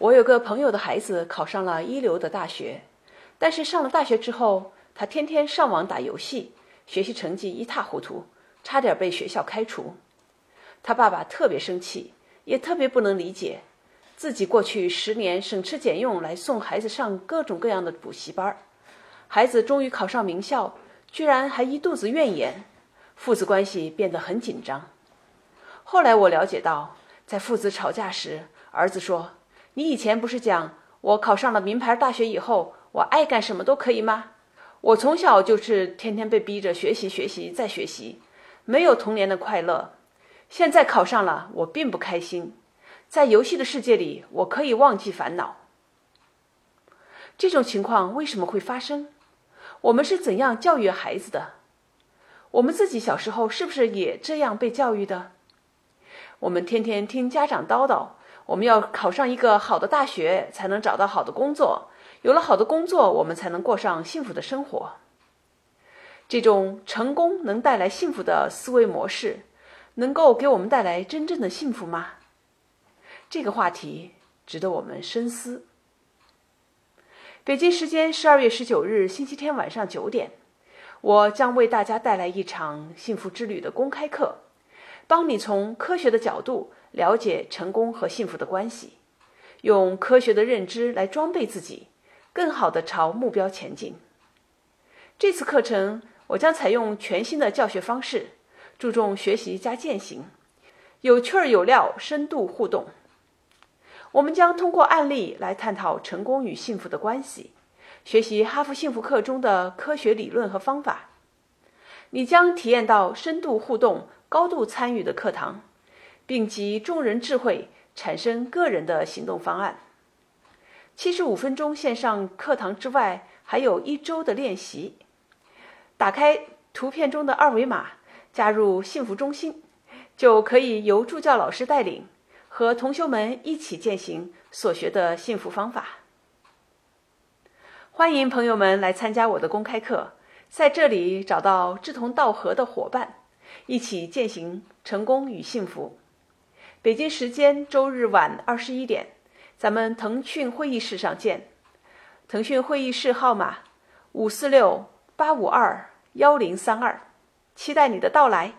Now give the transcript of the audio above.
我有个朋友的孩子考上了一流的大学，但是上了大学之后，他天天上网打游戏，学习成绩一塌糊涂，差点被学校开除。他爸爸特别生气，也特别不能理解，自己过去十年省吃俭用来送孩子上各种各样的补习班，孩子终于考上名校，居然还一肚子怨言，父子关系变得很紧张。后来我了解到，在父子吵架时，儿子说。你以前不是讲我考上了名牌大学以后，我爱干什么都可以吗？我从小就是天天被逼着学习、学习再学习，没有童年的快乐。现在考上了，我并不开心。在游戏的世界里，我可以忘记烦恼。这种情况为什么会发生？我们是怎样教育孩子的？我们自己小时候是不是也这样被教育的？我们天天听家长叨叨。我们要考上一个好的大学，才能找到好的工作。有了好的工作，我们才能过上幸福的生活。这种成功能带来幸福的思维模式，能够给我们带来真正的幸福吗？这个话题值得我们深思。北京时间十二月十九日星期天晚上九点，我将为大家带来一场幸福之旅的公开课，帮你从科学的角度。了解成功和幸福的关系，用科学的认知来装备自己，更好的朝目标前进。这次课程我将采用全新的教学方式，注重学习加践行，有趣儿有料，深度互动。我们将通过案例来探讨成功与幸福的关系，学习哈佛幸福课中的科学理论和方法。你将体验到深度互动、高度参与的课堂。并集众人智慧，产生个人的行动方案。七十五分钟线上课堂之外，还有一周的练习。打开图片中的二维码，加入幸福中心，就可以由助教老师带领，和同学们一起践行所学的幸福方法。欢迎朋友们来参加我的公开课，在这里找到志同道合的伙伴，一起践行成功与幸福。北京时间周日晚二十一点，咱们腾讯会议室上见。腾讯会议室号码五四六八五二幺零三二，期待你的到来。